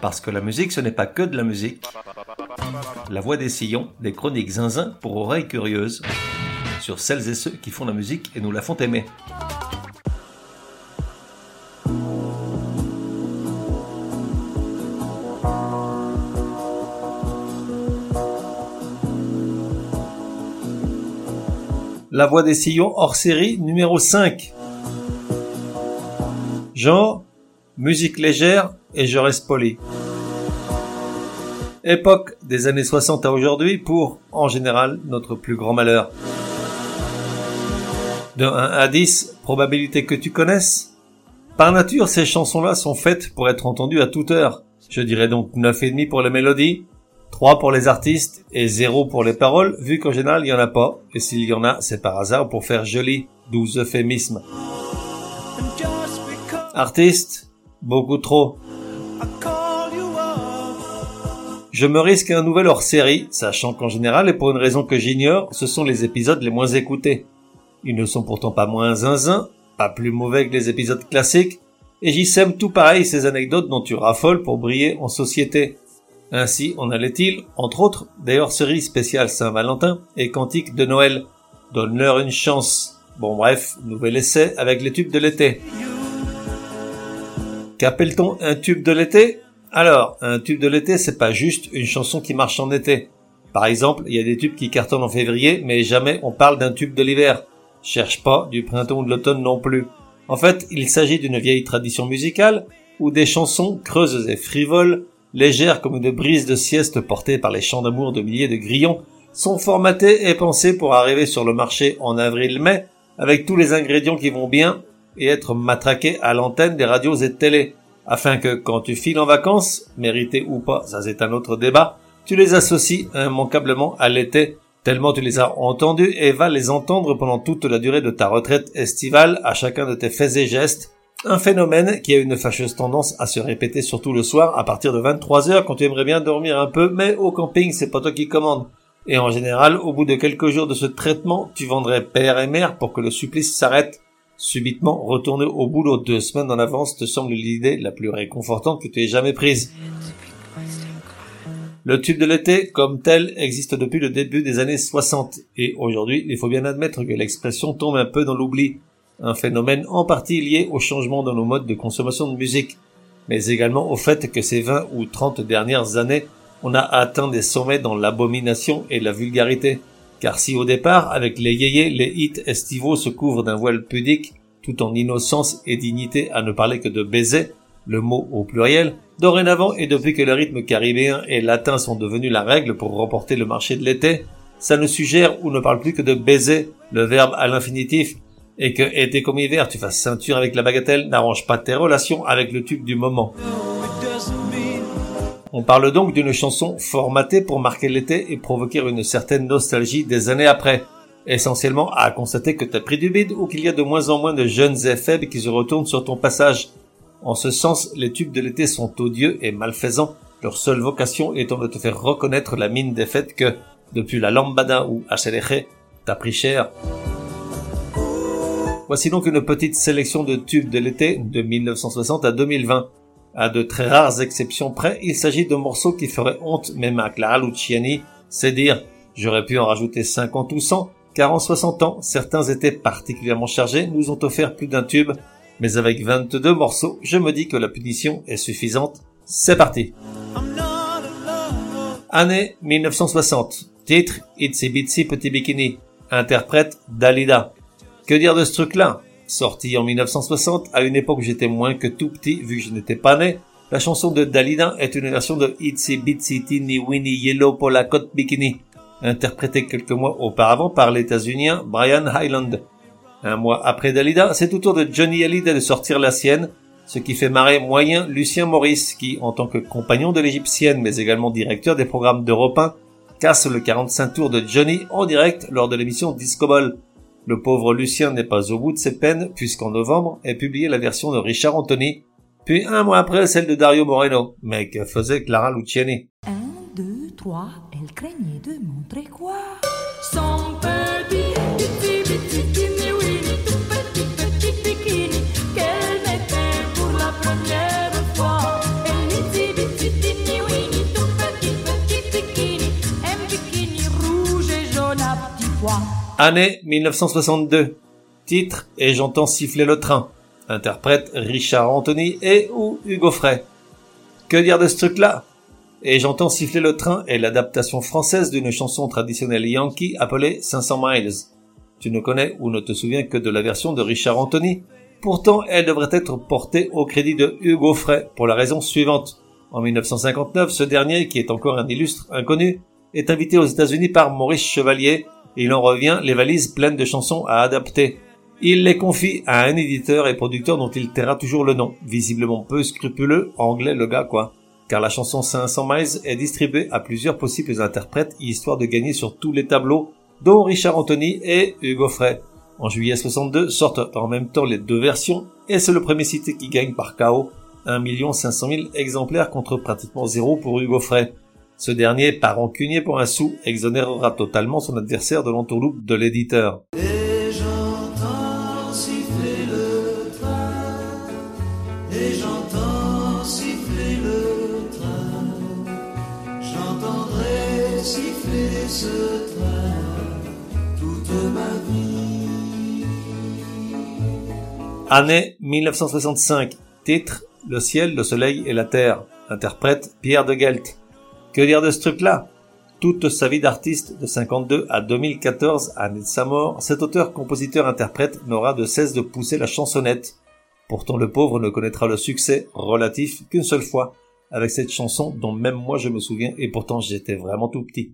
Parce que la musique, ce n'est pas que de la musique. La voix des sillons, des chroniques zinzin pour oreilles curieuses, sur celles et ceux qui font la musique et nous la font aimer. La voix des sillons hors série numéro 5. Genre, musique légère et je reste poli. Époque des années 60 à aujourd'hui pour, en général, notre plus grand malheur. De 1 à 10, probabilité que tu connaisses Par nature, ces chansons-là sont faites pour être entendues à toute heure. Je dirais donc 9,5 pour les mélodies, 3 pour les artistes et 0 pour les paroles, vu qu'en général il y en a pas, et s'il y en a, c'est par hasard pour faire joli, 12 euphémismes. Artiste, beaucoup trop. Je me risque un nouvel hors-série, sachant qu'en général, et pour une raison que j'ignore, ce sont les épisodes les moins écoutés. Ils ne sont pourtant pas moins zinzin, pas plus mauvais que les épisodes classiques, et j'y sème tout pareil ces anecdotes dont tu raffoles pour briller en société. Ainsi en allait-il, entre autres, des hors-séries spéciales Saint-Valentin et Cantiques de Noël. Donne-leur une chance. Bon bref, nouvel essai avec les tubes de l'été. Qu'appelle-t-on un tube de l'été? Alors, un tube de l'été, c'est pas juste une chanson qui marche en été. Par exemple, il y a des tubes qui cartonnent en février, mais jamais on parle d'un tube de l'hiver. Cherche pas du printemps ou de l'automne non plus. En fait, il s'agit d'une vieille tradition musicale où des chansons creuses et frivoles légères comme une brise de sieste portée par les chants d'amour de milliers de grillons, sont formatées et pensées pour arriver sur le marché en avril-mai avec tous les ingrédients qui vont bien et être matraqués à l'antenne des radios et de télé, afin que quand tu files en vacances, mérité ou pas, ça c'est un autre débat, tu les associes immanquablement à l'été, tellement tu les as entendus et vas les entendre pendant toute la durée de ta retraite estivale à chacun de tes faits et gestes, un phénomène qui a une fâcheuse tendance à se répéter surtout le soir à partir de 23 heures quand tu aimerais bien dormir un peu, mais au camping c'est pas toi qui commande. Et en général, au bout de quelques jours de ce traitement, tu vendrais père et mère pour que le supplice s'arrête. Subitement, retourner au boulot deux semaines en avance te semble l'idée la plus réconfortante que tu aies jamais prise. Le tube de l'été, comme tel, existe depuis le début des années 60, et aujourd'hui, il faut bien admettre que l'expression tombe un peu dans l'oubli un phénomène en partie lié au changement dans nos modes de consommation de musique, mais également au fait que ces 20 ou 30 dernières années, on a atteint des sommets dans l'abomination et la vulgarité. Car si au départ, avec les yéyés, les hits estivaux se couvrent d'un voile pudique, tout en innocence et dignité à ne parler que de baiser, le mot au pluriel, dorénavant et depuis que le rythme caribéen et latin sont devenus la règle pour remporter le marché de l'été, ça ne suggère ou ne parle plus que de baiser, le verbe à l'infinitif, et que été comme hiver, tu fasses ceinture avec la bagatelle n'arrange pas tes relations avec le tube du moment. On parle donc d'une chanson formatée pour marquer l'été et provoquer une certaine nostalgie des années après, essentiellement à constater que t'as pris du bide ou qu'il y a de moins en moins de jeunes et faibles qui se retournent sur ton passage. En ce sens, les tubes de l'été sont odieux et malfaisants, leur seule vocation étant de te faire reconnaître la mine des fêtes que, depuis la lambada ou HLG, t'as pris cher. Voici donc une petite sélection de tubes de l'été de 1960 à 2020. À de très rares exceptions près, il s'agit de morceaux qui feraient honte même à Clara Luciani. C'est dire, j'aurais pu en rajouter 50 ou 100, car en 60 ans, certains étaient particulièrement chargés, nous ont offert plus d'un tube. Mais avec 22 morceaux, je me dis que la punition est suffisante. C'est parti. Année 1960. Titre Itsy Bitsy Petit Bikini. Interprète Dalida. Que dire de ce truc-là? Sorti en 1960, à une époque où j'étais moins que tout petit, vu que je n'étais pas né, la chanson de Dalida est une version de Itsy Bitsy Teeny Winnie Yellow Polakot Bikini, interprétée quelques mois auparavant par l'états-unien Brian Hyland. Un mois après Dalida, c'est au tour de Johnny Hallyday de sortir la sienne, ce qui fait marrer moyen Lucien Maurice, qui, en tant que compagnon de l'égyptienne, mais également directeur des programmes d'Europe 1, casse le 45 tours de Johnny en direct lors de l'émission Disco Ball. Le pauvre Lucien n'est pas au bout de ses peines, puisqu'en novembre est publiée la version de Richard Anthony, puis un mois après celle de Dario Moreno. Mais que faisait Clara Luciani? Un, deux, trois, elle craignait de montrer quoi? Année 1962. Titre Et j'entends siffler le train. Interprète Richard Anthony et ou Hugo Frey. Que dire de ce truc-là? Et j'entends siffler le train est l'adaptation française d'une chanson traditionnelle yankee appelée 500 Miles. Tu ne connais ou ne te souviens que de la version de Richard Anthony? Pourtant, elle devrait être portée au crédit de Hugo Frey pour la raison suivante. En 1959, ce dernier, qui est encore un illustre inconnu, est invité aux États-Unis par Maurice Chevalier il en revient les valises pleines de chansons à adapter. Il les confie à un éditeur et producteur dont il taira toujours le nom, visiblement peu scrupuleux, anglais le gars quoi. Car la chanson 500 Miles est distribuée à plusieurs possibles interprètes histoire de gagner sur tous les tableaux, dont Richard Anthony et Hugo Frey. En juillet 62 sortent en même temps les deux versions et c'est le premier cité qui gagne par KO 1 500 000 exemplaires contre pratiquement zéro pour Hugo Frey. Ce dernier, par rancunier pour un sou, exonérera totalement son adversaire de l'entourloupe de l'éditeur. Année 1965. Titre Le ciel, le soleil et la terre. Interprète Pierre de Gelt. Que dire de ce truc-là? Toute sa vie d'artiste, de 52 à 2014, année de sa mort, cet auteur-compositeur-interprète n'aura de cesse de pousser la chansonnette. Pourtant le pauvre ne connaîtra le succès relatif qu'une seule fois, avec cette chanson dont même moi je me souviens et pourtant j'étais vraiment tout petit.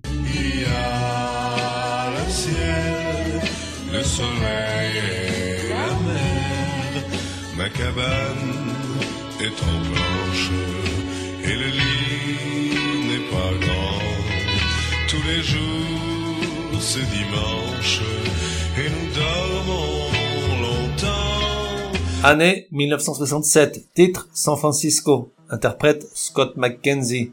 Année 1967. Titre San Francisco. Interprète Scott McKenzie.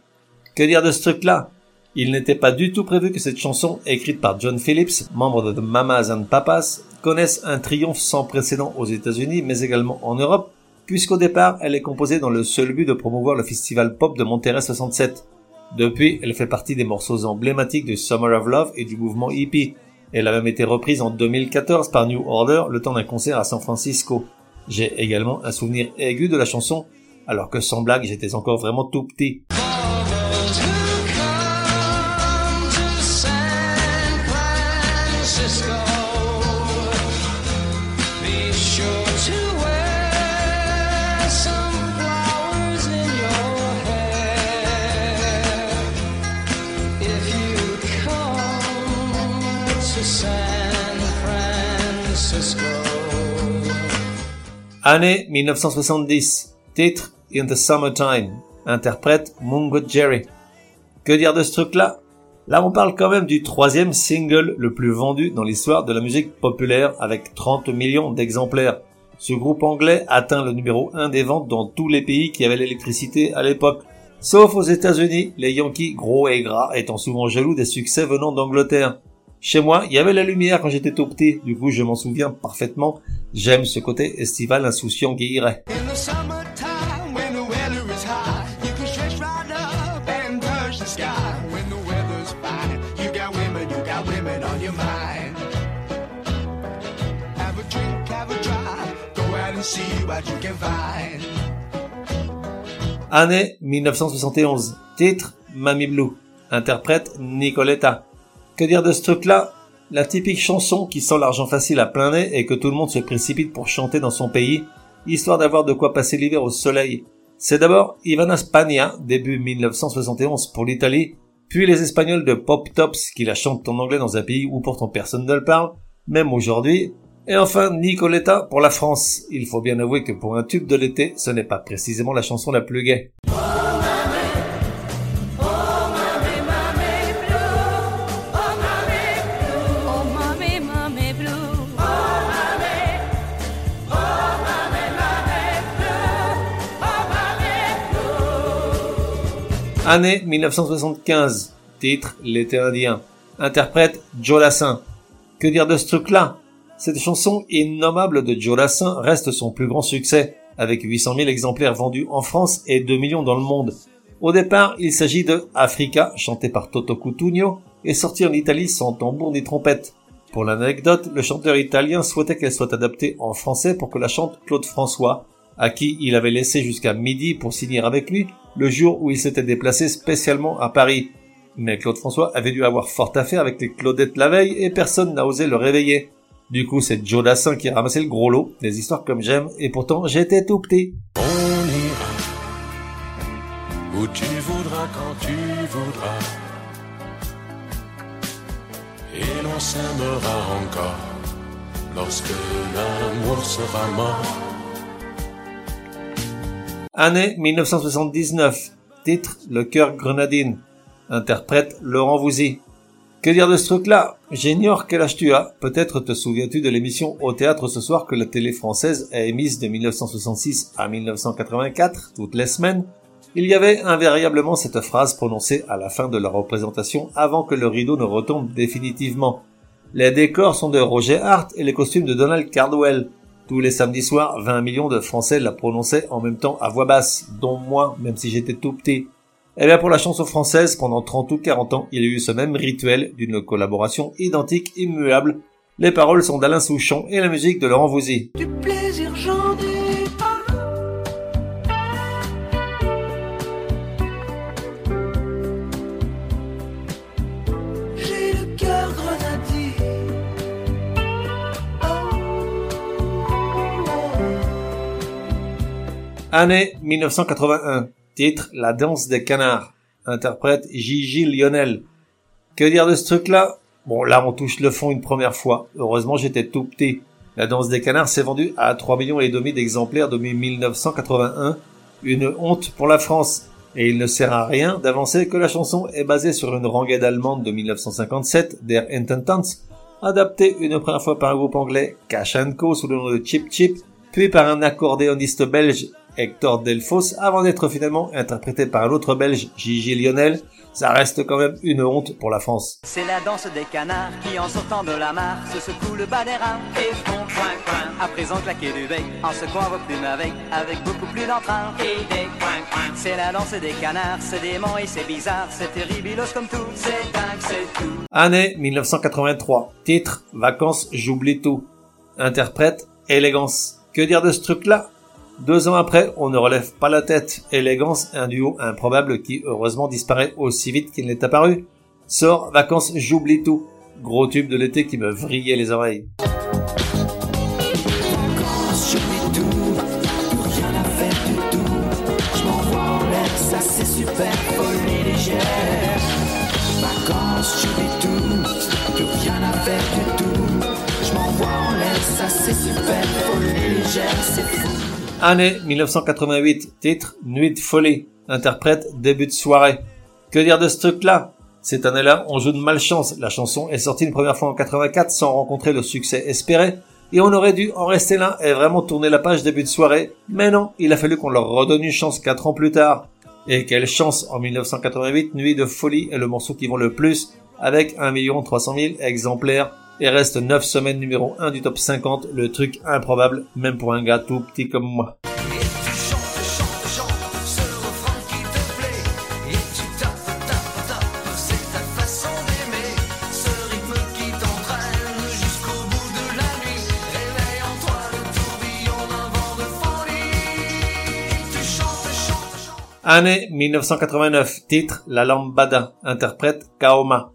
Que dire de ce truc-là? Il n'était pas du tout prévu que cette chanson, écrite par John Phillips, membre de The Mamas and Papas, connaisse un triomphe sans précédent aux États-Unis, mais également en Europe, puisqu'au départ, elle est composée dans le seul but de promouvoir le festival pop de Monterrey 67. Depuis, elle fait partie des morceaux emblématiques du Summer of Love et du mouvement hippie. Elle a même été reprise en 2014 par New Order le temps d'un concert à San Francisco. J'ai également un souvenir aigu de la chanson, alors que sans blague, j'étais encore vraiment tout petit. Année 1970. Titre In the Summertime. Interprète Mungo Jerry. Que dire de ce truc-là? Là, on parle quand même du troisième single le plus vendu dans l'histoire de la musique populaire avec 30 millions d'exemplaires. Ce groupe anglais atteint le numéro 1 des ventes dans tous les pays qui avaient l'électricité à l'époque. Sauf aux États-Unis, les Yankees gros et gras étant souvent jaloux des succès venant d'Angleterre. Chez moi, il y avait la lumière quand j'étais tout petit, du coup je m'en souviens parfaitement. J'aime ce côté estival insouciant qui irait. Année 1971. Titre Mamie Blue. Interprète Nicoletta. Que dire de ce truc-là? La typique chanson qui sent l'argent facile à plein nez et que tout le monde se précipite pour chanter dans son pays, histoire d'avoir de quoi passer l'hiver au soleil. C'est d'abord Ivana Spagna, début 1971 pour l'Italie, puis les Espagnols de Pop Tops qui la chantent en anglais dans un pays où pourtant personne ne le parle, même aujourd'hui, et enfin Nicoletta pour la France. Il faut bien avouer que pour un tube de l'été, ce n'est pas précisément la chanson la plus gaie. Année 1975. Titre L'été indien. Interprète Joe Lassin. Que dire de ce truc-là? Cette chanson innommable de Joe Lassin reste son plus grand succès, avec 800 000 exemplaires vendus en France et 2 millions dans le monde. Au départ, il s'agit de Africa, chanté par Toto Cutugno, et sorti en Italie sans tambour ni trompette. Pour l'anecdote, le chanteur italien souhaitait qu'elle soit adaptée en français pour que la chante Claude François, à qui il avait laissé jusqu'à midi pour signer avec lui le jour où il s'était déplacé spécialement à Paris. Mais Claude François avait dû avoir fort à faire avec les Claudettes la veille et personne n'a osé le réveiller. Du coup, c'est Joe Dassin qui a ramassé le gros lot, des histoires comme j'aime, et pourtant j'étais tout petit. On ira où tu voudras quand tu voudras. Et l'on s'aimera encore lorsque l'amour sera mort. Année 1979. Titre Le cœur grenadine. Interprète Laurent Vousy. Que dire de ce truc-là? J'ignore quel âge tu as. Peut-être te souviens-tu de l'émission Au théâtre ce soir que la télé française a émise de 1966 à 1984, toutes les semaines. Il y avait invariablement cette phrase prononcée à la fin de la représentation avant que le rideau ne retombe définitivement. Les décors sont de Roger Hart et les costumes de Donald Cardwell. Tous les samedis soirs, 20 millions de Français la prononçaient en même temps à voix basse, dont moi, même si j'étais tout petit. Eh bien, pour la chanson française, pendant 30 ou 40 ans, il y a eu ce même rituel d'une collaboration identique, immuable. Les paroles sont d'Alain Souchon et la musique de Laurent j'en Année 1981. Titre La danse des canards. Interprète Gigi Lionel. Que dire de ce truc-là? Bon, là, on touche le fond une première fois. Heureusement, j'étais tout petit. La danse des canards s'est vendue à 3 millions et demi d'exemplaires depuis 1981. Une honte pour la France. Et il ne sert à rien d'avancer que la chanson est basée sur une rengaide allemande de 1957, Der Intentanz, adaptée une première fois par un groupe anglais, Cash Co, sous le nom de Chip Chip, puis par un accordéoniste belge, Hector Delfos, avant d'être finalement interprété par un autre belge, Gigi Lionel. Ça reste quand même une honte pour la France. C'est la danse des canards qui, en sortant de la mare, se secouent le bas des reins et font coin coin. À présent claquer du bec, en secouant vos plumes avec, avec beaucoup plus d'entrain. Et des coin coin. C'est la danse des canards, c'est dément et c'est bizarre, c'est terribilos comme tout, c'est dingue, c'est tout. Année 1983. Titre Vacances, j'oublie tout. Interprète Élégance. Que dire de ce truc-là? Deux ans après, on ne relève pas la tête. Élégance, un duo improbable qui heureusement disparaît aussi vite qu'il n'est apparu. Sort Vacances, j'oublie tout. Gros tube de l'été qui me vrillait les oreilles. Année 1988. Titre Nuit de folie. Interprète Début de soirée. Que dire de ce truc-là? Cette année-là, on joue de malchance. La chanson est sortie une première fois en 84 sans rencontrer le succès espéré. Et on aurait dû en rester là et vraiment tourner la page début de soirée. Mais non, il a fallu qu'on leur redonne une chance 4 ans plus tard. Et quelle chance en 1988, Nuit de folie est le morceau qui vend le plus avec 1 300 000 exemplaires et reste 9 semaines numéro 1 du top 50, le truc improbable même pour un gars tout petit comme moi. Année 1989, titre La Lambada, interprète Kaoma.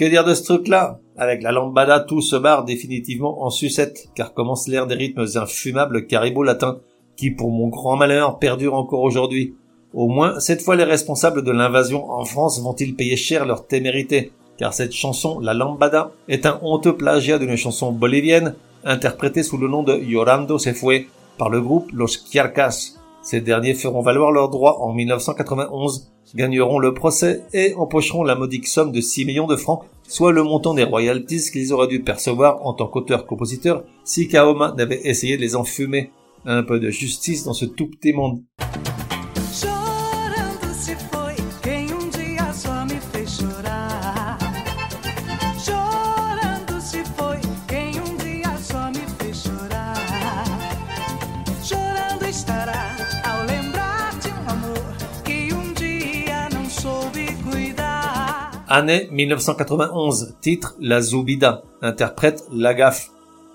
Que dire de ce truc-là? Avec la lambada, tout se barre définitivement en sucette, car commence l'ère des rythmes infumables caribou-latins, qui, pour mon grand malheur, perdurent encore aujourd'hui. Au moins, cette fois, les responsables de l'invasion en France vont-ils payer cher leur témérité, car cette chanson, la lambada, est un honteux plagiat d'une chanson bolivienne, interprétée sous le nom de Llorando se fue, par le groupe Los Quiarcas. Ces derniers feront valoir leurs droits en 1991, gagneront le procès et empocheront la modique somme de 6 millions de francs, soit le montant des royalties qu'ils auraient dû percevoir en tant qu'auteur-compositeur si Kaoma n'avait essayé de les enfumer. Un peu de justice dans ce tout petit monde. Année 1991, titre La Zoubida, interprète Lagaf.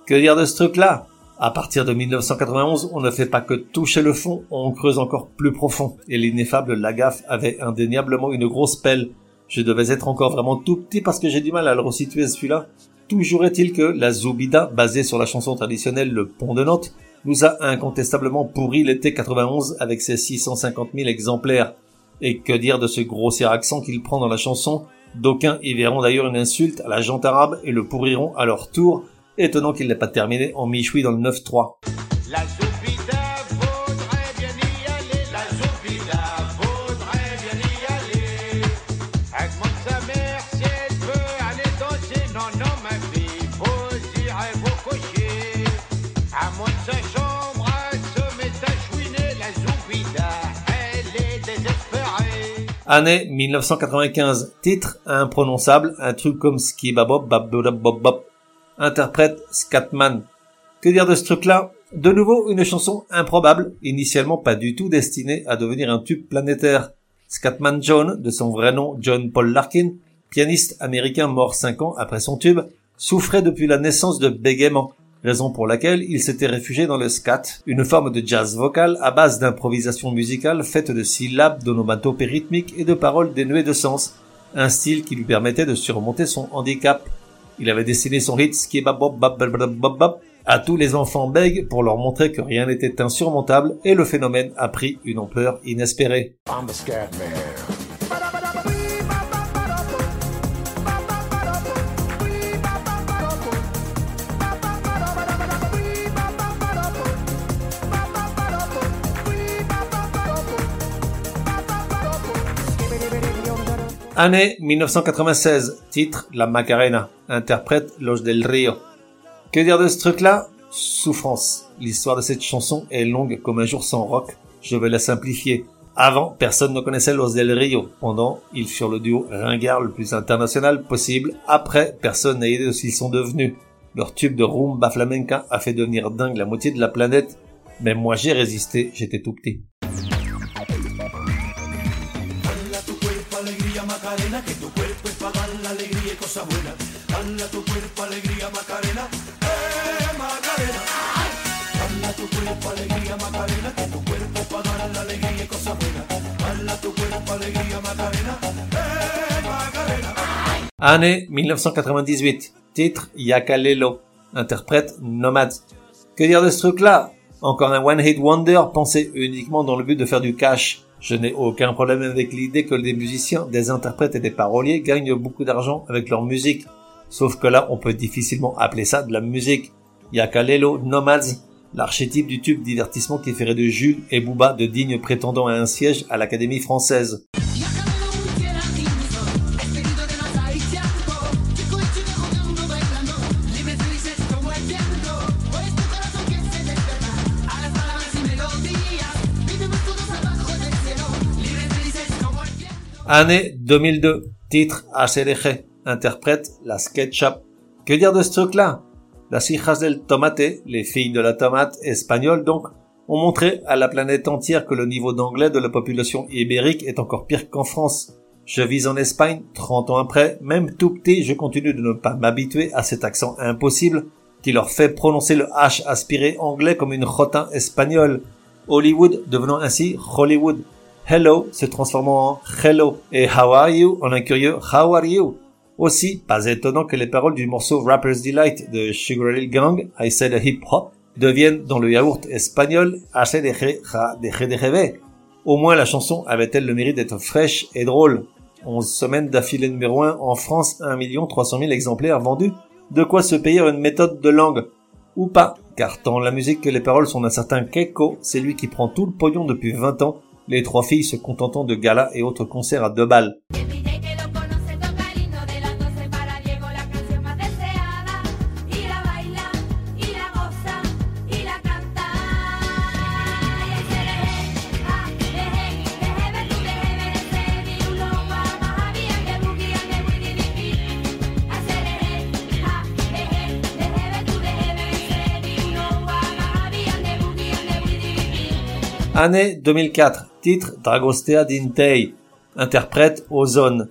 Que dire de ce truc-là? À partir de 1991, on ne fait pas que toucher le fond, on creuse encore plus profond. Et l'ineffable Lagaf avait indéniablement une grosse pelle. Je devais être encore vraiment tout petit parce que j'ai du mal à le resituer celui-là. Toujours est-il que la Zoubida, basée sur la chanson traditionnelle Le Pont de Nantes, nous a incontestablement pourri l'été 91 avec ses 650 000 exemplaires. Et que dire de ce grossier accent qu'il prend dans la chanson? D'aucuns y verront d'ailleurs une insulte à la jante arabe et le pourriront à leur tour, étonnant qu'il n'ait pas terminé en michoui dans le 9-3. Année 1995, titre imprononçable, un truc comme Skibabob Babdoudab Bob Bob. Interprète Scatman. Que dire de ce truc-là? De nouveau une chanson improbable, initialement pas du tout destinée à devenir un tube planétaire. Scatman John, de son vrai nom John Paul Larkin, pianiste américain mort cinq ans après son tube, souffrait depuis la naissance de bégaiement, raison pour laquelle il s'était réfugié dans le scat, une forme de jazz vocal à base d'improvisation musicale faite de syllabes d'onomatopées rythmiques et de paroles dénuées de sens, un style qui lui permettait de surmonter son handicap. Il avait destiné son hit Skibabob Bab Bab Bab Bab Bab à tous les enfants bègues pour leur montrer que rien n'était insurmontable et le phénomène a pris une ampleur inespérée. Année 1996, titre La Macarena, interprète Los del Rio. Que dire de ce truc-là? Souffrance. L'histoire de cette chanson est longue comme un jour sans rock. Je vais la simplifier. Avant, personne ne connaissait Los del Rio. Pendant, ils furent le duo ringard le plus international possible. Après, personne n'a idée de ce qu'ils sont devenus. Leur tube de rumba flamenca a fait devenir dingue la moitié de la planète. Mais moi j'ai résisté, j'étais tout petit. Année 1998. Titre Yakalelo. Interprète Nomad. Que dire de ce truc-là? Encore un One Hit Wonder pensé uniquement dans le but de faire du cash. Je n'ai aucun problème avec l'idée que des musiciens, des interprètes et des paroliers gagnent beaucoup d'argent avec leur musique. Sauf que là, on peut difficilement appeler ça de la musique. Yakalelo Nomads, l'archétype du tube divertissement qui ferait de Jules et Booba de dignes prétendants à un siège à l'Académie française. Année 2002. Titre ACDG. Interprète la SketchUp. Que dire de ce truc-là? Las hijas del tomate, les filles de la tomate espagnoles donc, ont montré à la planète entière que le niveau d'anglais de la population ibérique est encore pire qu'en France. Je vis en Espagne, 30 ans après, même tout petit, je continue de ne pas m'habituer à cet accent impossible qui leur fait prononcer le H aspiré anglais comme une rotin espagnole. Hollywood devenant ainsi Hollywood. Hello se transformant en Hello et How are you? En un curieux How are you? Aussi, pas étonnant que les paroles du morceau Rapper's Delight de Sugar Hill Gang, I said a hip hop, deviennent dans le yaourt espagnol deje de. Au moins la chanson avait-elle le mérite d'être fraîche et drôle. 11 semaines d'affilée numéro 1 en France, 1 300 000 exemplaires vendus. De quoi se payer une méthode de langue? Ou pas, car tant la musique que les paroles sont d'un certain Keiko, c'est lui qui prend tout le pognon depuis 20 ans, les trois filles se contentant de galas et autres concerts à deux balles. Année 2004. Titre Dragostea Dintei. Interprète Ozone.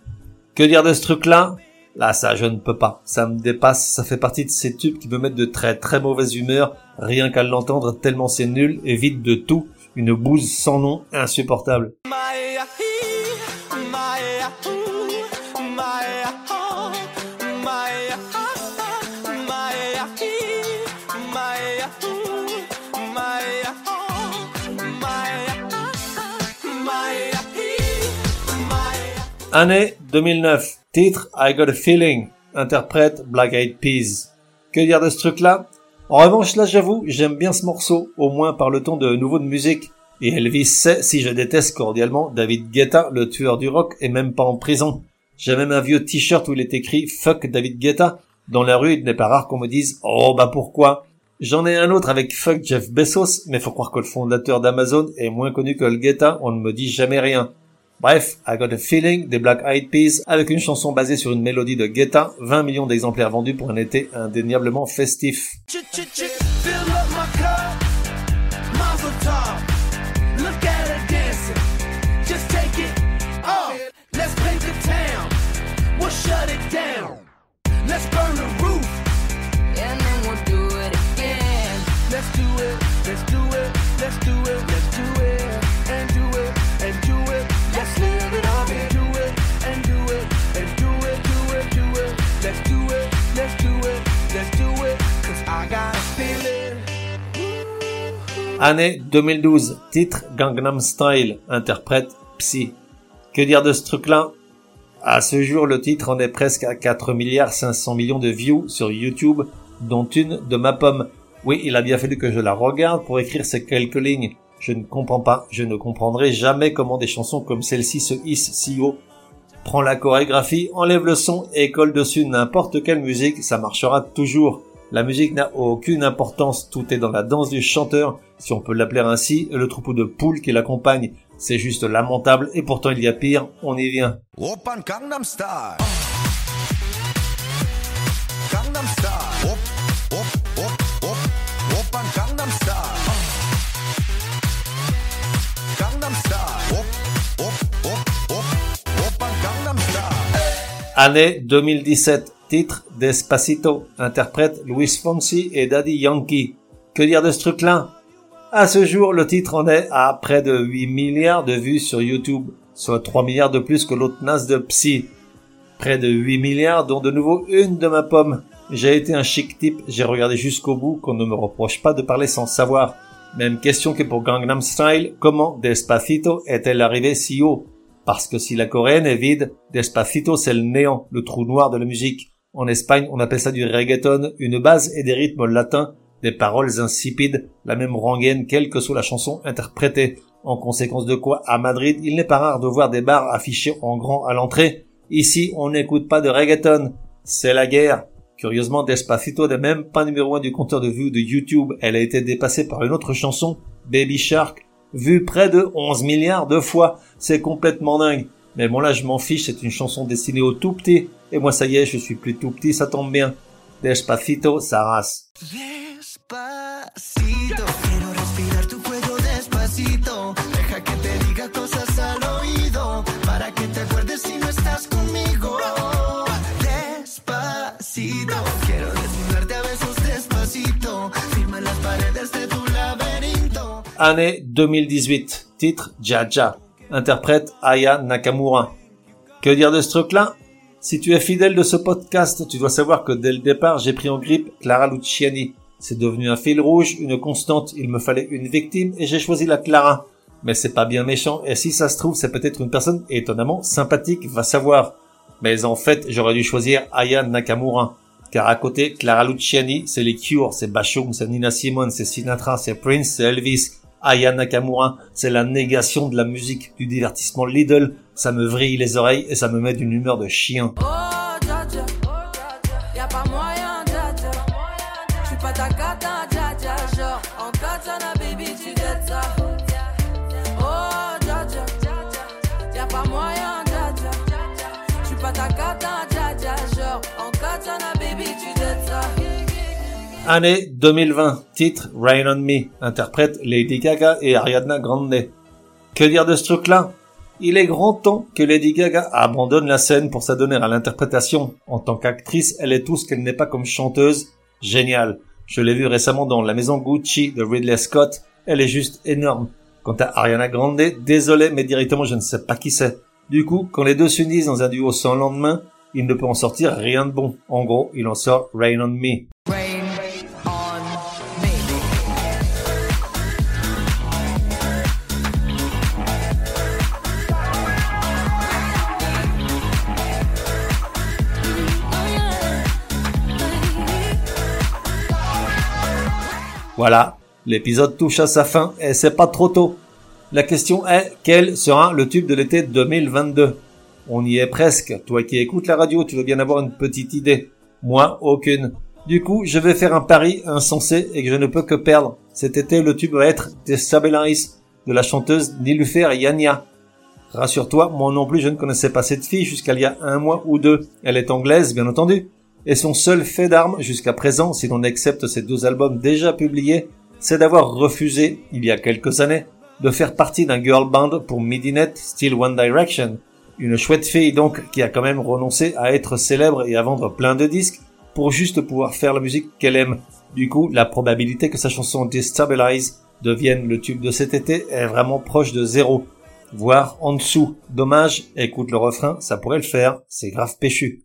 Que dire de ce truc-là? Là, ça, je ne peux pas. Ça me dépasse. Ça fait partie de ces tubes qui me mettent de très très mauvaise humeur, rien qu'à l'entendre tellement c'est nul et vide de tout. Une bouse sans nom, insupportable. Année 2009. Titre I Got a Feeling. Interprète Black Eyed Peas. Que dire de ce truc-là? En revanche, là j'avoue, j'aime bien ce morceau, au moins par le ton de nouveau de musique. Et Elvis sait si je déteste cordialement David Guetta, le tueur du rock, et même pas en prison. J'ai même un vieux t-shirt où il est écrit Fuck David Guetta. Dans la rue, il n'est pas rare qu'on me dise Oh bah pourquoi? J'en ai un autre avec Fuck Jeff Bezos, mais faut croire que le fondateur d'Amazon est moins connu que le Guetta, on ne me dit jamais rien. Bref, I Got a Feeling des Black Eyed Peas avec une chanson basée sur une mélodie de Guetta, 20 millions d'exemplaires vendus pour un été indéniablement festif. Année 2012, titre Gangnam Style, interprète Psy. Que dire de ce truc-là? À ce jour, le titre en est presque à 4 milliards 500 millions de views sur YouTube, dont une de ma pomme. Oui, il a bien fallu que je la regarde pour écrire ces quelques lignes. Je ne comprends pas, je ne comprendrai jamais comment des chansons comme celle-ci se hissent si haut. Prends la chorégraphie, enlève le son et colle dessus n'importe quelle musique, ça marchera toujours. La musique n'a aucune importance, tout est dans la danse du chanteur, si on peut l'appeler ainsi, et le troupeau de poules qui l'accompagne. C'est juste lamentable et pourtant il y a pire, on y vient. Open Gangnam Style. Gangnam Style. Op, op, op, op. Open Gangnam Style. Gangnam Style. Op, op, op, op. Open Gangnam Style. Année 2017, titre Despacito, interprète Luis Fonsi et Daddy Yankee. Que dire de ce truc-là? À ce jour, le titre en est à près de 8 milliards de vues sur YouTube, soit 3 milliards de plus que l'autre naze de Psy. Près de 8 milliards, dont de nouveau une de ma pomme. J'ai été un chic type, j'ai regardé jusqu'au bout, qu'on ne me reproche pas de parler sans savoir. Même question que pour Gangnam Style, comment Despacito est-elle arrivée si haut? Parce que si la coréenne est vide, Despacito c'est le néant, le trou noir de la musique. En Espagne, on appelle ça du reggaeton, une base et des rythmes latins, des paroles insipides, la même rengaine quelle que soit la chanson interprétée. En conséquence de quoi, à Madrid, il n'est pas rare de voir des bars affichés en grand à l'entrée. Ici, on n'écoute pas de reggaeton. C'est la guerre. Curieusement, Despacito n'est même pas numéro un du compteur de vues de YouTube. Elle a été dépassée par une autre chanson, Baby Shark, vue près de 11 milliards de fois. C'est complètement dingue. Mais bon là, je m'en fiche, c'est une chanson destinée aux tout petits. Et moi, ça y est, je suis plus tout petit, ça tombe bien. Despacito, sa race. Despacito, quiero respirar tu cuello despacito. Deja que te diga cosas al oído para que te acuerdes si no estás conmigo. Despacito, quiero desnudarte a besos despacito. Firma las paredes de tu laberinto. Année 2018. Titre Jaja. Interprète Aya Nakamura. Que dire de ce truc-là? Si tu es fidèle de ce podcast, tu dois savoir que dès le départ, j'ai pris en grippe Clara Luciani. C'est devenu un fil rouge, une constante. Il me fallait une victime et j'ai choisi la Clara. Mais c'est pas bien méchant et si ça se trouve, c'est peut-être une personne étonnamment sympathique, va savoir. Mais en fait, j'aurais dû choisir Aya Nakamura. Car à côté, Clara Luciani, c'est les Cure, c'est Bashung, c'est Nina Simone, c'est Sinatra, c'est Prince, c'est Elvis. Aya Nakamura, c'est la négation de la musique, du divertissement Lidl. Ça me vrille les oreilles et ça me met d'une humeur de chien. Oh, Année 2020, titre Rain on Me, interprète Lady Gaga et Ariana Grande. Que dire de ce truc-là? Il est grand temps que Lady Gaga abandonne la scène pour s'adonner à l'interprétation. En tant qu'actrice, elle est tout ce qu'elle n'est pas comme chanteuse. Génial. Je l'ai vue récemment dans La Maison Gucci de Ridley Scott. Elle est juste énorme. Quant à Ariana Grande, désolé, mais directement je ne sais pas qui c'est. Du coup, quand les deux s'unissent dans un duo sans lendemain, il ne peut en sortir rien de bon. En gros, il en sort Rain on Me. Voilà, l'épisode touche à sa fin et c'est pas trop tôt. La question est, quel sera le tube de l'été 2022 On y est presque. Toi qui écoutes la radio, tu veux bien avoir une petite idée. Moi, aucune. Du coup, je vais faire un pari insensé et que je ne peux que perdre. Cet été, le tube va être Destabilize de la chanteuse Nilufer Yania. Rassure-toi, moi non plus je ne connaissais pas cette fille jusqu'à il y a un mois ou deux. Elle est anglaise, bien entendu. Et son seul fait d'arme jusqu'à présent, si l'on accepte ces deux albums déjà publiés, c'est d'avoir refusé, il y a quelques années, de faire partie d'un girl band pour Midnight Still One Direction. Une chouette fille donc qui a quand même renoncé à être célèbre et à vendre plein de disques pour juste pouvoir faire la musique qu'elle aime. Du coup, la probabilité que sa chanson Destabilize devienne le tube de cet été est vraiment proche de zéro. Voire en dessous. Dommage, écoute le refrain, ça pourrait le faire, c'est grave péchu.